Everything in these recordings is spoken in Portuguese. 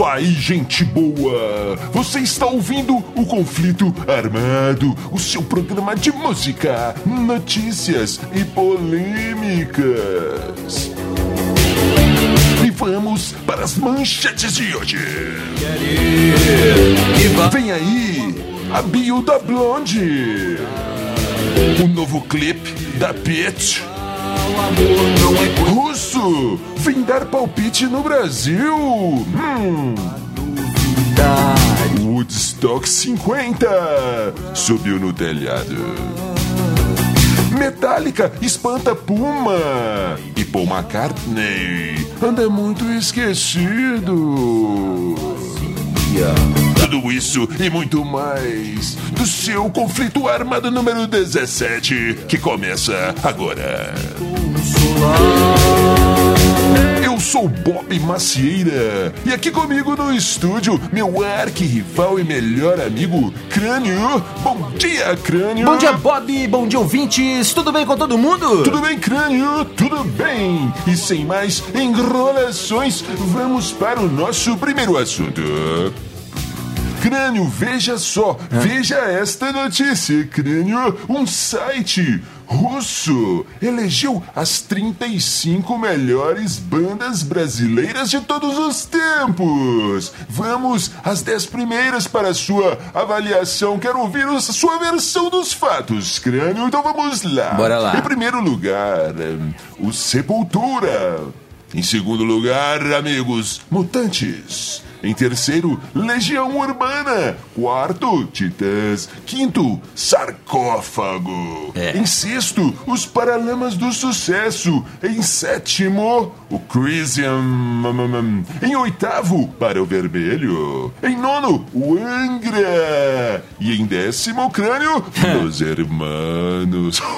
isso aí, gente boa! Você está ouvindo o Conflito Armado, o seu programa de música, notícias e polêmicas. E vamos para as manchetes de hoje. Vem aí a bio da Blonde. O novo clipe da Russo vem dar palpite no Brasil. Hum. Woodstock 50 subiu no telhado. Metallica espanta Puma e Paul McCartney anda muito esquecido. Tudo isso e muito mais do seu conflito armado número 17, que começa agora. Eu sou Bob Macieira e aqui comigo no estúdio, meu arqui-rival e melhor amigo, Crânio. Bom dia, Crânio. Bom dia, Bob. Bom dia, ouvintes. Tudo bem com todo mundo? Tudo bem, Crânio? Tudo bem. E sem mais enrolações, vamos para o nosso primeiro assunto. Crânio, veja só, veja esta notícia, Crânio. Um site russo elegeu as 35 melhores bandas brasileiras de todos os tempos. Vamos às 10 primeiras para a sua avaliação. Quero ouvir a sua versão dos fatos, Crânio. Então vamos lá. Bora lá. Em primeiro lugar, o Sepultura. Em segundo lugar, amigos, Mutantes. Em terceiro, Legião Urbana. Quarto, Titãs. Quinto, Sarcófago. É. Em sexto, os Paralamas do Sucesso. Em sétimo, o Crisium. Em oitavo, Para o Vermelho. Em nono, o Angra. E em décimo, o Crânio, Los Hermanos.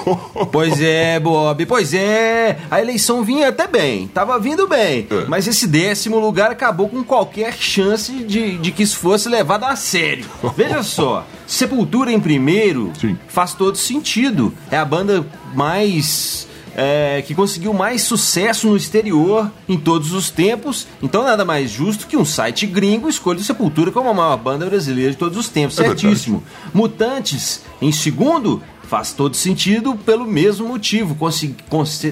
Pois é, Bob, pois é. A eleição vinha até bem, tava vindo bem. É. Mas esse décimo lugar acabou com qualquer chance de, de que isso fosse levado a sério. Veja só, Sepultura em primeiro Sim. faz todo sentido. É a banda mais. é, que conseguiu mais sucesso no exterior em todos os tempos. Então nada mais justo que um site gringo escolha o Sepultura como a maior banda brasileira de todos os tempos. É verdade. Certíssimo. Mutantes em segundo faz todo sentido pelo mesmo motivo.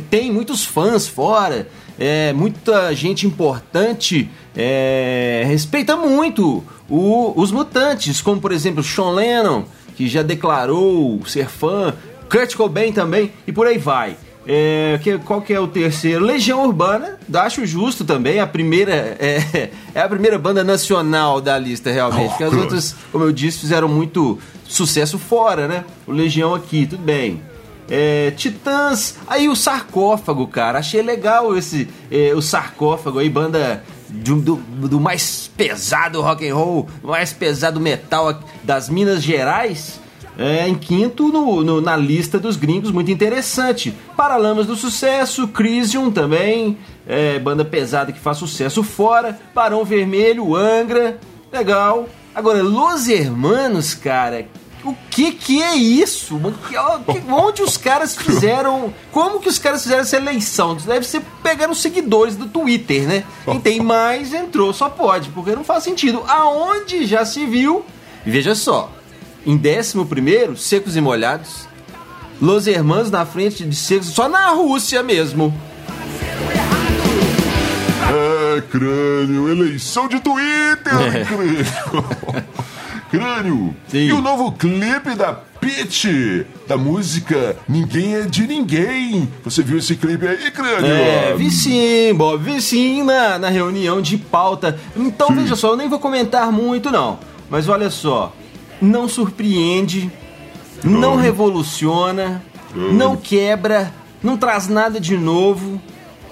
Tem muitos fãs fora, é, muita gente importante é, respeita muito o- os mutantes, como por exemplo Sean Lennon, que já declarou ser fã, Kurt Cobain também, e por aí vai. É, que- qual que é o terceiro? Legião Urbana, acho justo também, a primeira é, é a primeira banda nacional da lista realmente, Oh, porque as outras, como eu disse, fizeram muito sucesso fora, né? O Legião aqui, tudo bem. É, Titãs, aí o sarcófago, cara, achei legal esse é, o sarcófago aí, banda do, do, do mais pesado rock and roll, mais pesado metal das Minas Gerais. É, em quinto no, no- na lista dos gringos, muito interessante. Paralamas do Sucesso, Crisium também, é, banda pesada que faz sucesso fora. Barão Vermelho, Angra, legal. Agora, Los Hermanos, cara, o que que é isso? onde os caras fizeram... Como que os caras fizeram essa eleição? Deve ser pegando os seguidores do Twitter, né? Quem tem mais entrou, só pode, porque não faz sentido. Aonde já se viu... Veja só, em décimo primeiro, Secos e Molhados. Los Hermanos na frente de Secos, só na Rússia mesmo. É, crânio, eleição de Twitter, É. crânio. Sim. E o novo clipe da Pitch, da música Ninguém é de Ninguém. Você viu esse clipe aí, crânio? É, vi sim, Bob, vi sim na, na reunião de pauta. Então Sim. veja só, eu nem vou comentar muito não. Mas olha só, não surpreende, não revoluciona, não quebra, não traz nada de novo.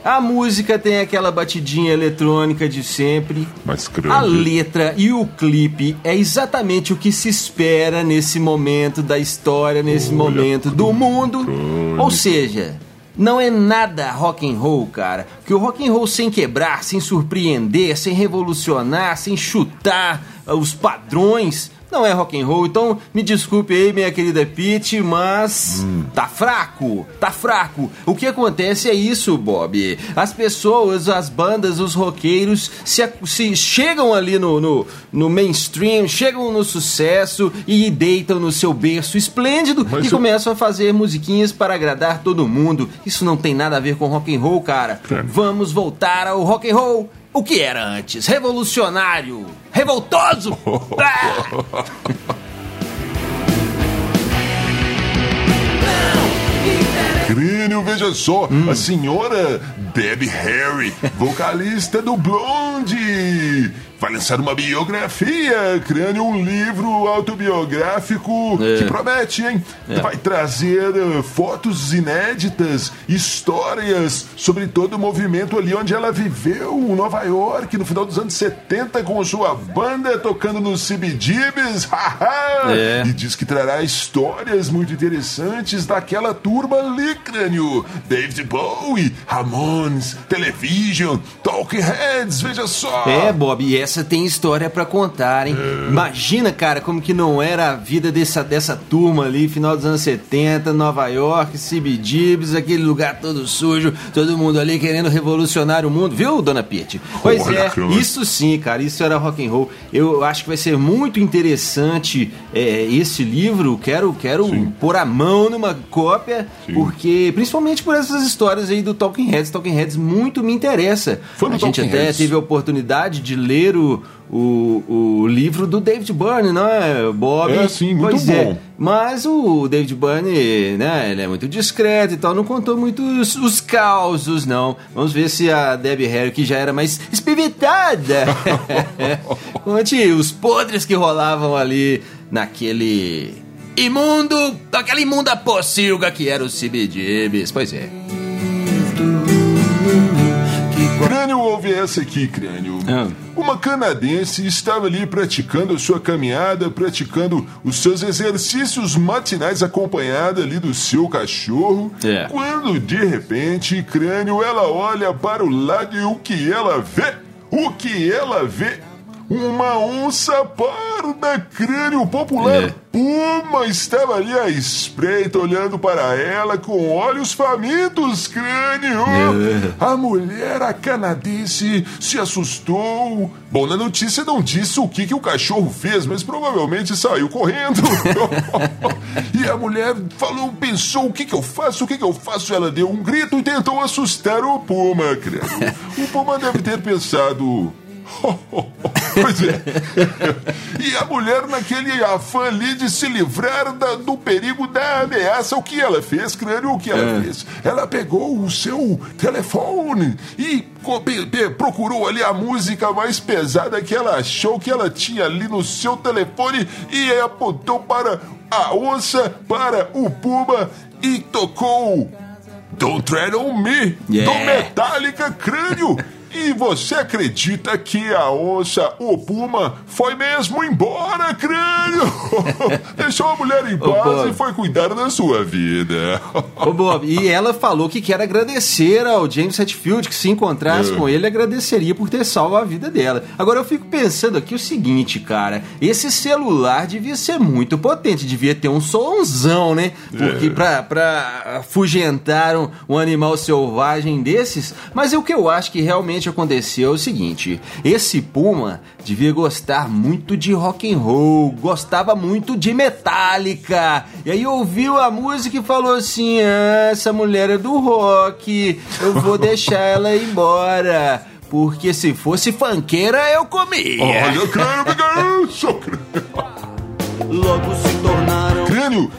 A música tem aquela batidinha eletrônica de sempre. Mas. A letra e o clipe é exatamente o que se espera nesse momento da história, nesse Olha, momento do mundo. crônica. Ou seja, não é nada rock and roll, cara. Que o rock and roll sem quebrar, sem surpreender, sem revolucionar, sem chutar ah, os padrões, não é rock and roll. Então, me desculpe aí, minha querida Pete, mas hum. tá fraco, tá fraco. O que acontece é isso, Bob. As pessoas, as bandas, os roqueiros se, se chegam ali no, no, no, mainstream, chegam no sucesso e deitam no seu berço esplêndido mas e eu... começam a fazer musiquinhas para agradar todo mundo. Isso não tem nada a ver com rock and roll, cara. É. Vamos voltar ao rock and roll o que era antes? Revolucionário? Revoltoso? ah! Crânio, veja só, hum. a senhora Debbie Harry, vocalista do Blonde vai lançar uma biografia, criando um livro autobiográfico é. que promete, hein? É. Vai trazer uh, fotos inéditas, histórias sobre todo o movimento ali onde ela viveu, em Nova York, no final dos anos 70, com sua banda tocando nos CBGBs. é. E diz que trará histórias muito interessantes daquela turma ali, crânio. David Bowie, Ramones, Television, Talking Heads, veja só. É, Bob, e essa essa tem história para contar, hein? Imagina, cara, como que não era a vida dessa, dessa turma ali, final dos anos 70, Nova York, CBGBs, aquele lugar todo sujo, todo mundo ali querendo revolucionar o mundo, viu, dona Pitt? Pois é, isso sim, cara, isso era rock and roll. Eu acho que vai ser muito interessante é, esse livro, quero, quero pôr a mão numa cópia, sim. porque, principalmente por essas histórias aí do Talking Heads, Talking Heads muito me interessa. Foi a gente até Heads. teve a oportunidade de ler o, o, o livro do David Byrne, não é, Bob? É, sim, muito pois é. bom. É. Mas o David Byrne, né, ele é muito discreto e tal, não contou muito os, os causos, não. Vamos ver se a Debbie Harry, que já era mais espivitada, conte os podres que rolavam ali naquele imundo, aquela imunda pocilga que era o CBGBs. Pois é. Crânio ouve essa aqui, Crânio. Ah. Uma canadense estava ali praticando a sua caminhada, praticando os seus exercícios matinais acompanhada ali do seu cachorro. É. Quando de repente, Crânio, ela olha para o lado e o que ela vê? O que ela vê uma onça parda crânio popular. É. Puma estava ali à espreita, olhando para ela com olhos famintos, crânio. É. A mulher, a canadense, se assustou. Bom, na notícia não disse o que, que o cachorro fez, mas provavelmente saiu correndo. e a mulher falou, pensou: o que, que eu faço? O que, que eu faço? Ela deu um grito e tentou assustar o Puma, crânio. O Puma deve ter pensado. pois é. E a mulher, naquele afã ali de se livrar da, do perigo da ameaça, o que ela fez, crânio? O que ela é. fez? Ela pegou o seu telefone e procurou ali a música mais pesada que ela achou que ela tinha ali no seu telefone e apontou para a onça, para o puma e tocou Don't Tread on Me, yeah. do Metallica Crânio. E você acredita que a onça, o puma, foi mesmo embora, crânio? Deixou a mulher em paz e foi cuidar da sua vida. Ô, Bob, e ela falou que quer agradecer ao James Hetfield, que se encontrasse é. com ele, agradeceria por ter salvo a vida dela. Agora eu fico pensando aqui o seguinte, cara, esse celular devia ser muito potente, devia ter um somzão, né? Porque é. pra, pra afugentar um, um animal selvagem desses, mas é o que eu acho que realmente realmente aconteceu é o seguinte: esse Puma devia gostar muito de rock and roll, gostava muito de Metallica. E aí ouviu a música e falou assim: ah, essa mulher é do rock, eu vou deixar ela ir embora. Porque se fosse fanqueira, eu comia. Olha, eu quero isso, Logo se tornaram.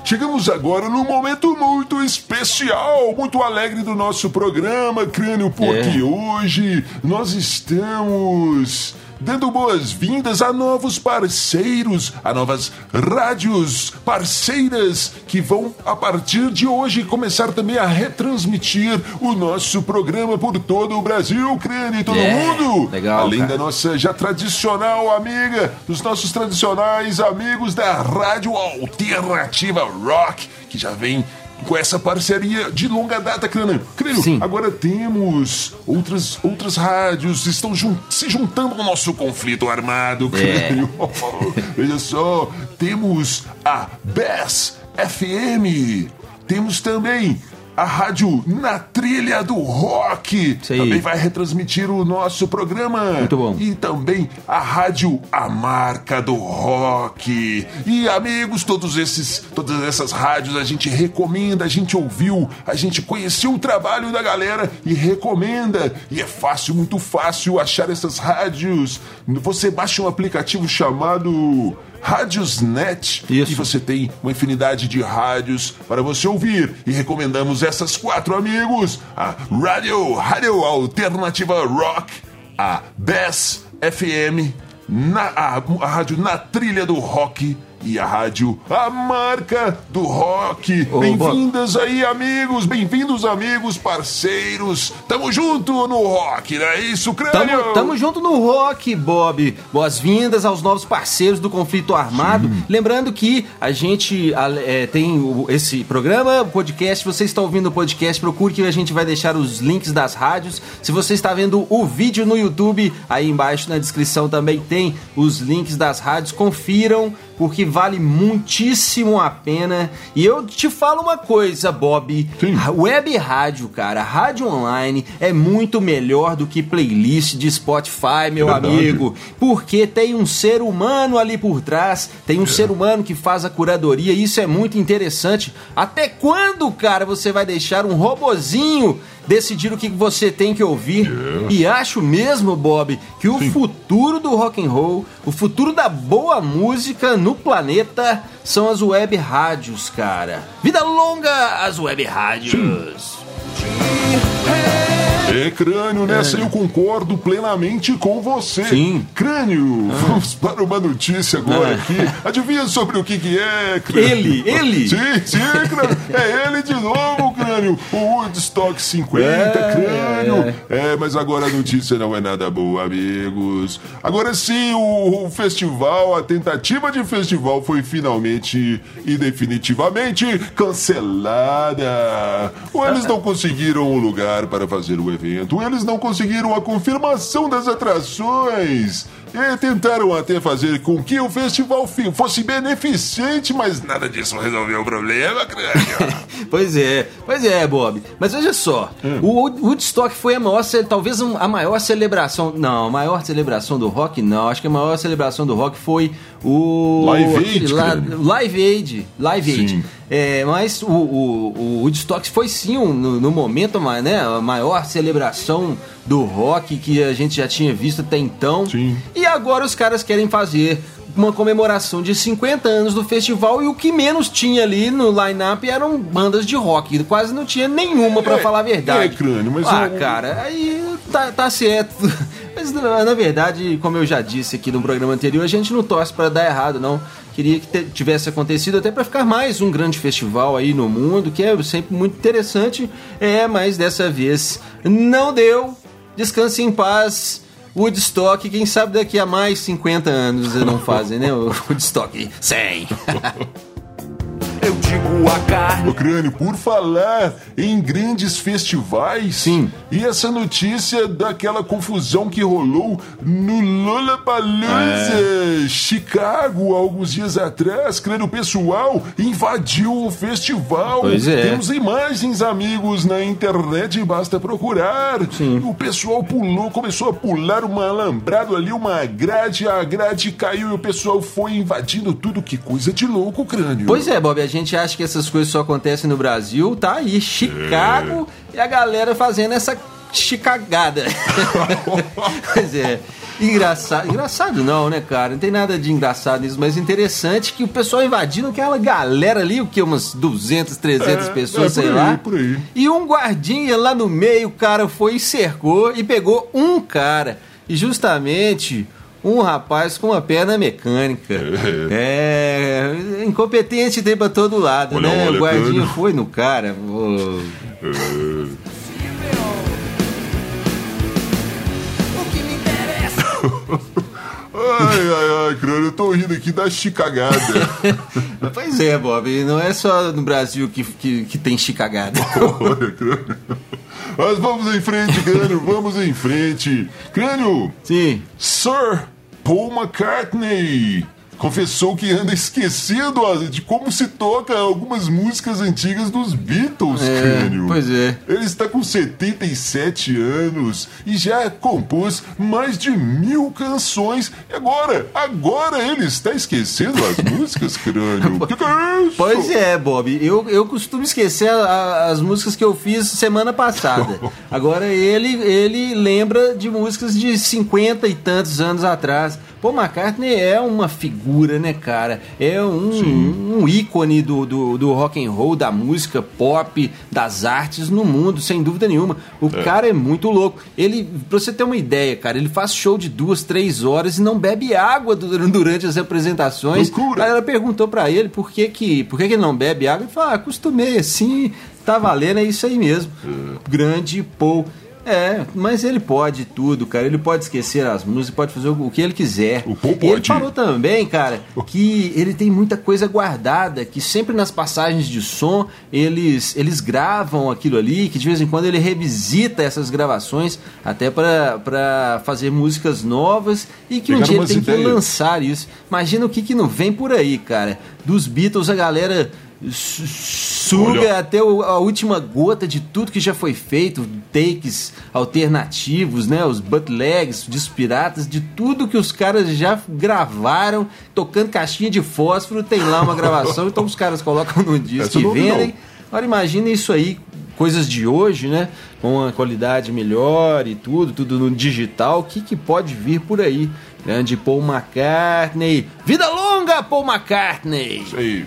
Chegamos agora num momento muito especial, muito alegre do nosso programa, Crânio, porque é. hoje nós estamos dando boas-vindas a novos parceiros, a novas rádios parceiras que vão, a partir de hoje, começar também a retransmitir o nosso programa por todo o Brasil, crânio, todo yeah, mundo. Legal. Além cara. da nossa já tradicional amiga, dos nossos tradicionais amigos da Rádio Alternativa Rock, que já vem com essa parceria de longa data, Crânio. Crânio, Sim. agora temos outras, outras rádios estão jun- se juntando ao nosso conflito armado, É. Crânio. Veja só, temos a BES FM, temos também a rádio Na Trilha do Rock. Isso aí. Também vai retransmitir o nosso programa. Muito bom. E também a rádio A Marca do Rock. E amigos, todos esses, todas essas rádios a gente recomenda, a gente ouviu, a gente conheceu o trabalho da galera e recomenda. E é fácil, muito fácil achar essas rádios. Você baixa um aplicativo chamado Rádiosnet Isso. e você tem uma infinidade de rádios para você ouvir. E recomendamos essas quatro amigos: a Rádio, Rádio Alternativa Rock, a BES FM, na, a, a rádio Na Trilha do Rock e a rádio A Marca do Rock. Ô, Bem-vindos aí, amigos, bem-vindos, amigos, parceiros. Tamo junto no rock, não é isso, Crânio? Tamo, tamo junto no rock, Bob. Boas-vindas aos novos parceiros do Conflito Armado. Lembrando que a gente é, tem esse programa, o podcast. Você está ouvindo o podcast, procure que a gente vai deixar os links das rádios. Se você está vendo o vídeo no YouTube, aí embaixo na descrição também tem os links das rádios. Confiram, porque vale muitíssimo a pena. E eu te falo uma coisa, Bob. Sim. Web rádio, cara, rádio online é muito melhor do que playlist de Spotify, meu Verdade. amigo. Porque tem um ser humano ali por trás, tem um ser humano que faz a curadoria, isso é muito interessante. Até quando, cara, você vai deixar um robozinho decidir o que você tem que ouvir? E acho mesmo, Bob, que o futuro do rock and roll, o futuro da boa música no planeta são as web rádios, cara. Vida longa às web rádios. É, Crânio, nessa eu concordo plenamente com você. Sim. Crânio, vamos para uma notícia agora É. aqui. Adivinha sobre o que que é, Crânio? Ele, ele? Sim, sim, Crânio. É ele de novo, Crânio. O Woodstock 50, É. Crânio. É, mas agora a notícia não é nada boa, amigos. Agora sim, o, o festival, a tentativa de festival foi finalmente e definitivamente cancelada. Eles não conseguiram o lugar para fazer o evento, eles não conseguiram a confirmação das atrações. E tentaram até fazer com que o festival fosse beneficente, mas nada disso resolveu o problema, crânio. Pois é, pois é, Bob. Mas veja só, o Wood- Woodstock foi a maior, talvez a maior celebração. Não, a maior celebração do rock, não. Acho que a maior celebração do rock foi o. Live Aid, crânio. Live Aid. Live Aid. Sim. É, mas o, o, o Woodstock foi sim, um, no, no momento, né, a maior celebração do rock que a gente já tinha visto até então. Sim. E agora os caras querem fazer uma comemoração de 50 anos do festival e o que menos tinha ali no line-up eram bandas de rock. Quase não tinha nenhuma, pra É, falar a verdade. é, crânio, mas ah, eu- cara, aí tá, tá certo. Mas na, verdade, como eu já disse aqui no programa anterior, a gente não torce pra dar errado, não. Queria que tivesse acontecido até pra ficar mais um grande festival aí no mundo, que é sempre muito interessante. É, mas dessa vez não deu. Descanse em paz. Woodstock, quem sabe daqui a mais 50 anos não fazem, né? Woodstock 100. Eu digo a carne. Ô Crânio, por falar em grandes festivais, Sim. e essa notícia daquela confusão que rolou no Lollapalooza, Chicago, há alguns dias atrás, Crânio, o pessoal invadiu o festival. Pois é. Temos imagens, amigos, na internet, basta procurar. Sim. O pessoal pulou, começou a pular um alambrado ali, uma grade, a grade caiu e o pessoal foi invadindo tudo. Que coisa de louco, Crânio. Pois é, Bob, a gente acha que essas coisas só acontecem no Brasil, tá aí, Chicago, e a galera fazendo essa chicagada. pois é. Engraçado, engraçado não, né, cara? Não tem nada de engraçado nisso, mas interessante que o pessoal invadindo aquela galera ali, o que, umas 200, 300 É, pessoas, é, sei aí, lá. E um guardinha lá no meio, o cara foi e cercou e pegou um cara. E justamente um rapaz com uma perna mecânica. É. incompetente tem pra todo lado, Olha, né? olha, o guardinha cara. foi no cara. ô. O que me interessa? ai, ai, crânio, eu tô rindo aqui da chicagada. pois é, Bob, não é só no Brasil que, que, que tem chicagada. Olha, crânio. Mas vamos em frente, crânio, vamos em frente. Crânio, Sim. Sir Paul McCartney confessou que anda esquecendo a- de como se toca algumas músicas antigas dos Beatles, É, crânio. pois é. Ele está com 77 anos e já compôs mais de mil canções. E agora, agora ele está esquecendo as músicas, crânio. O que, que é isso? Pois é, Bob. Eu, eu costumo esquecer a- as músicas que eu fiz semana passada. Agora ele, ele lembra de músicas de 50 e tantos anos atrás. Paul McCartney é uma figura, né, cara? É um, um ícone do, do, do rock and roll, da música pop, das artes no mundo, sem dúvida nenhuma. O cara é muito louco. Ele, pra você ter uma ideia, cara, ele faz show de duas, três horas e não bebe água du- durante as apresentações. Loucura. Ela perguntou pra ele por que que, por que que ele não bebe água. Ele falou, ah, acostumei assim, tá valendo, é isso aí mesmo. Grande Paul. É, mas ele pode tudo, cara. Ele pode esquecer as músicas, pode fazer o que ele quiser. O Paul E ele pode. falou também, cara, que ele tem muita coisa guardada, que sempre nas passagens de som eles, eles gravam aquilo ali, que de vez em quando ele revisita essas gravações até pra pra fazer músicas novas e que um Pegar dia ele tem que ideias. lançar isso. Imagina o que, que não vem por aí, cara. Dos Beatles a galera suga Olha. até a última gota de tudo que já foi feito, takes alternativos, né, os bootlegs, discos piratas, de tudo que os caras já gravaram, tocando caixinha de fósforo, tem lá uma gravação, então os caras colocam no disco e vendem. Agora imagina isso aí, coisas de hoje, né? Com uma qualidade melhor e tudo, tudo no digital, o que, que pode vir por aí? Grande Paul McCartney. Vida longa, Paul McCartney! Isso aí.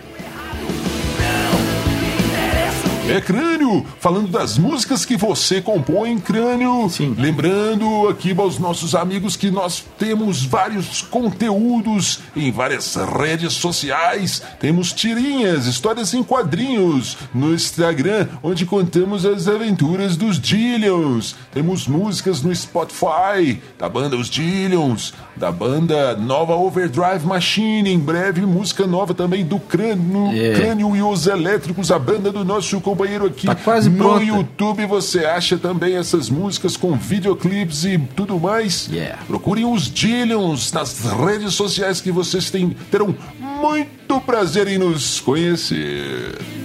É crânio, falando das músicas que você compõe, crânio. Sim. Lembrando aqui aos nossos amigos que nós temos vários conteúdos em várias redes sociais. Temos tirinhas, histórias em quadrinhos no Instagram, onde contamos as aventuras dos Dillions. Temos músicas no Spotify da banda Os Dillions, da banda Nova Overdrive Machine. Em breve, música nova também do Crânio, É. Crânio e os Elétricos, a banda do nosso aqui. Tá quase no pronta. YouTube você acha também essas músicas com videoclipes e tudo mais. Yeah. Procurem os Dillions nas redes sociais que vocês têm, terão muito prazer em nos conhecer.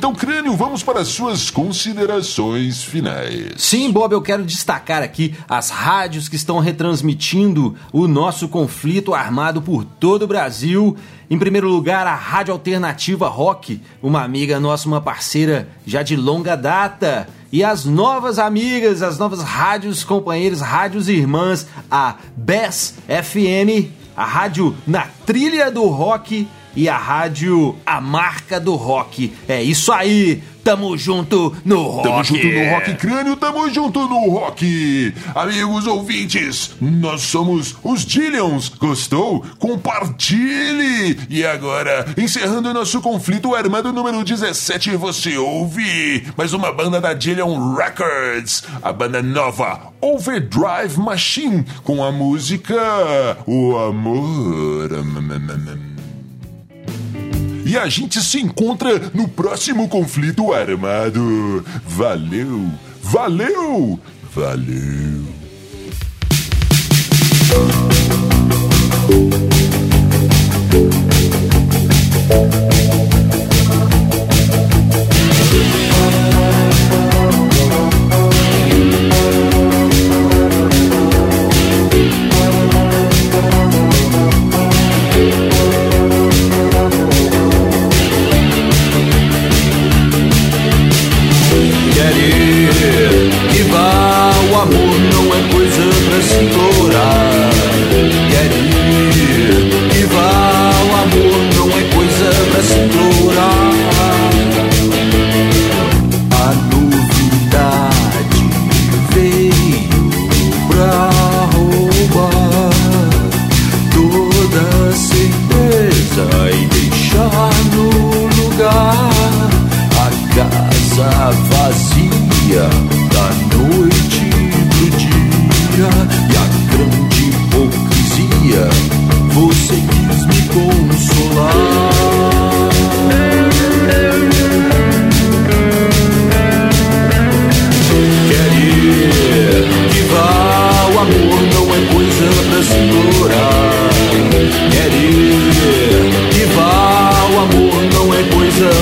Então, Crânio, vamos para as suas considerações finais. Sim, Bob, eu quero destacar aqui as rádios que estão retransmitindo o nosso conflito armado por todo o Brasil. Em primeiro lugar, a Rádio Alternativa Rock, uma amiga nossa, uma parceira já de longa data. E as novas amigas, as novas rádios companheiros, rádios irmãs, a BES FM, a rádio Na Trilha do Rock e a rádio A Marca do Rock. É isso aí, tamo junto no rock. Tamo junto no Rock Crânio, tamo junto no Rock. Amigos ouvintes, nós somos os Dillions. Gostou? Compartilhe! E agora, encerrando nosso conflito armado número 17, você ouve mais uma banda da Dillion Records, a banda nova Overdrive Machine, com a música O Amor. E a gente se encontra no próximo conflito armado. Valeu, valeu, valeu.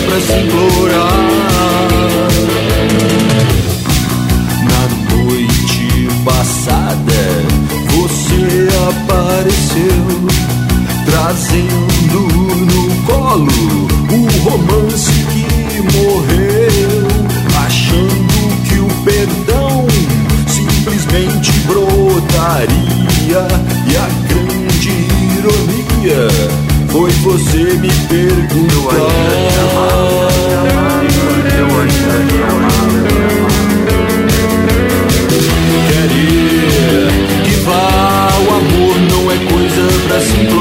Pra se implorar. Pra se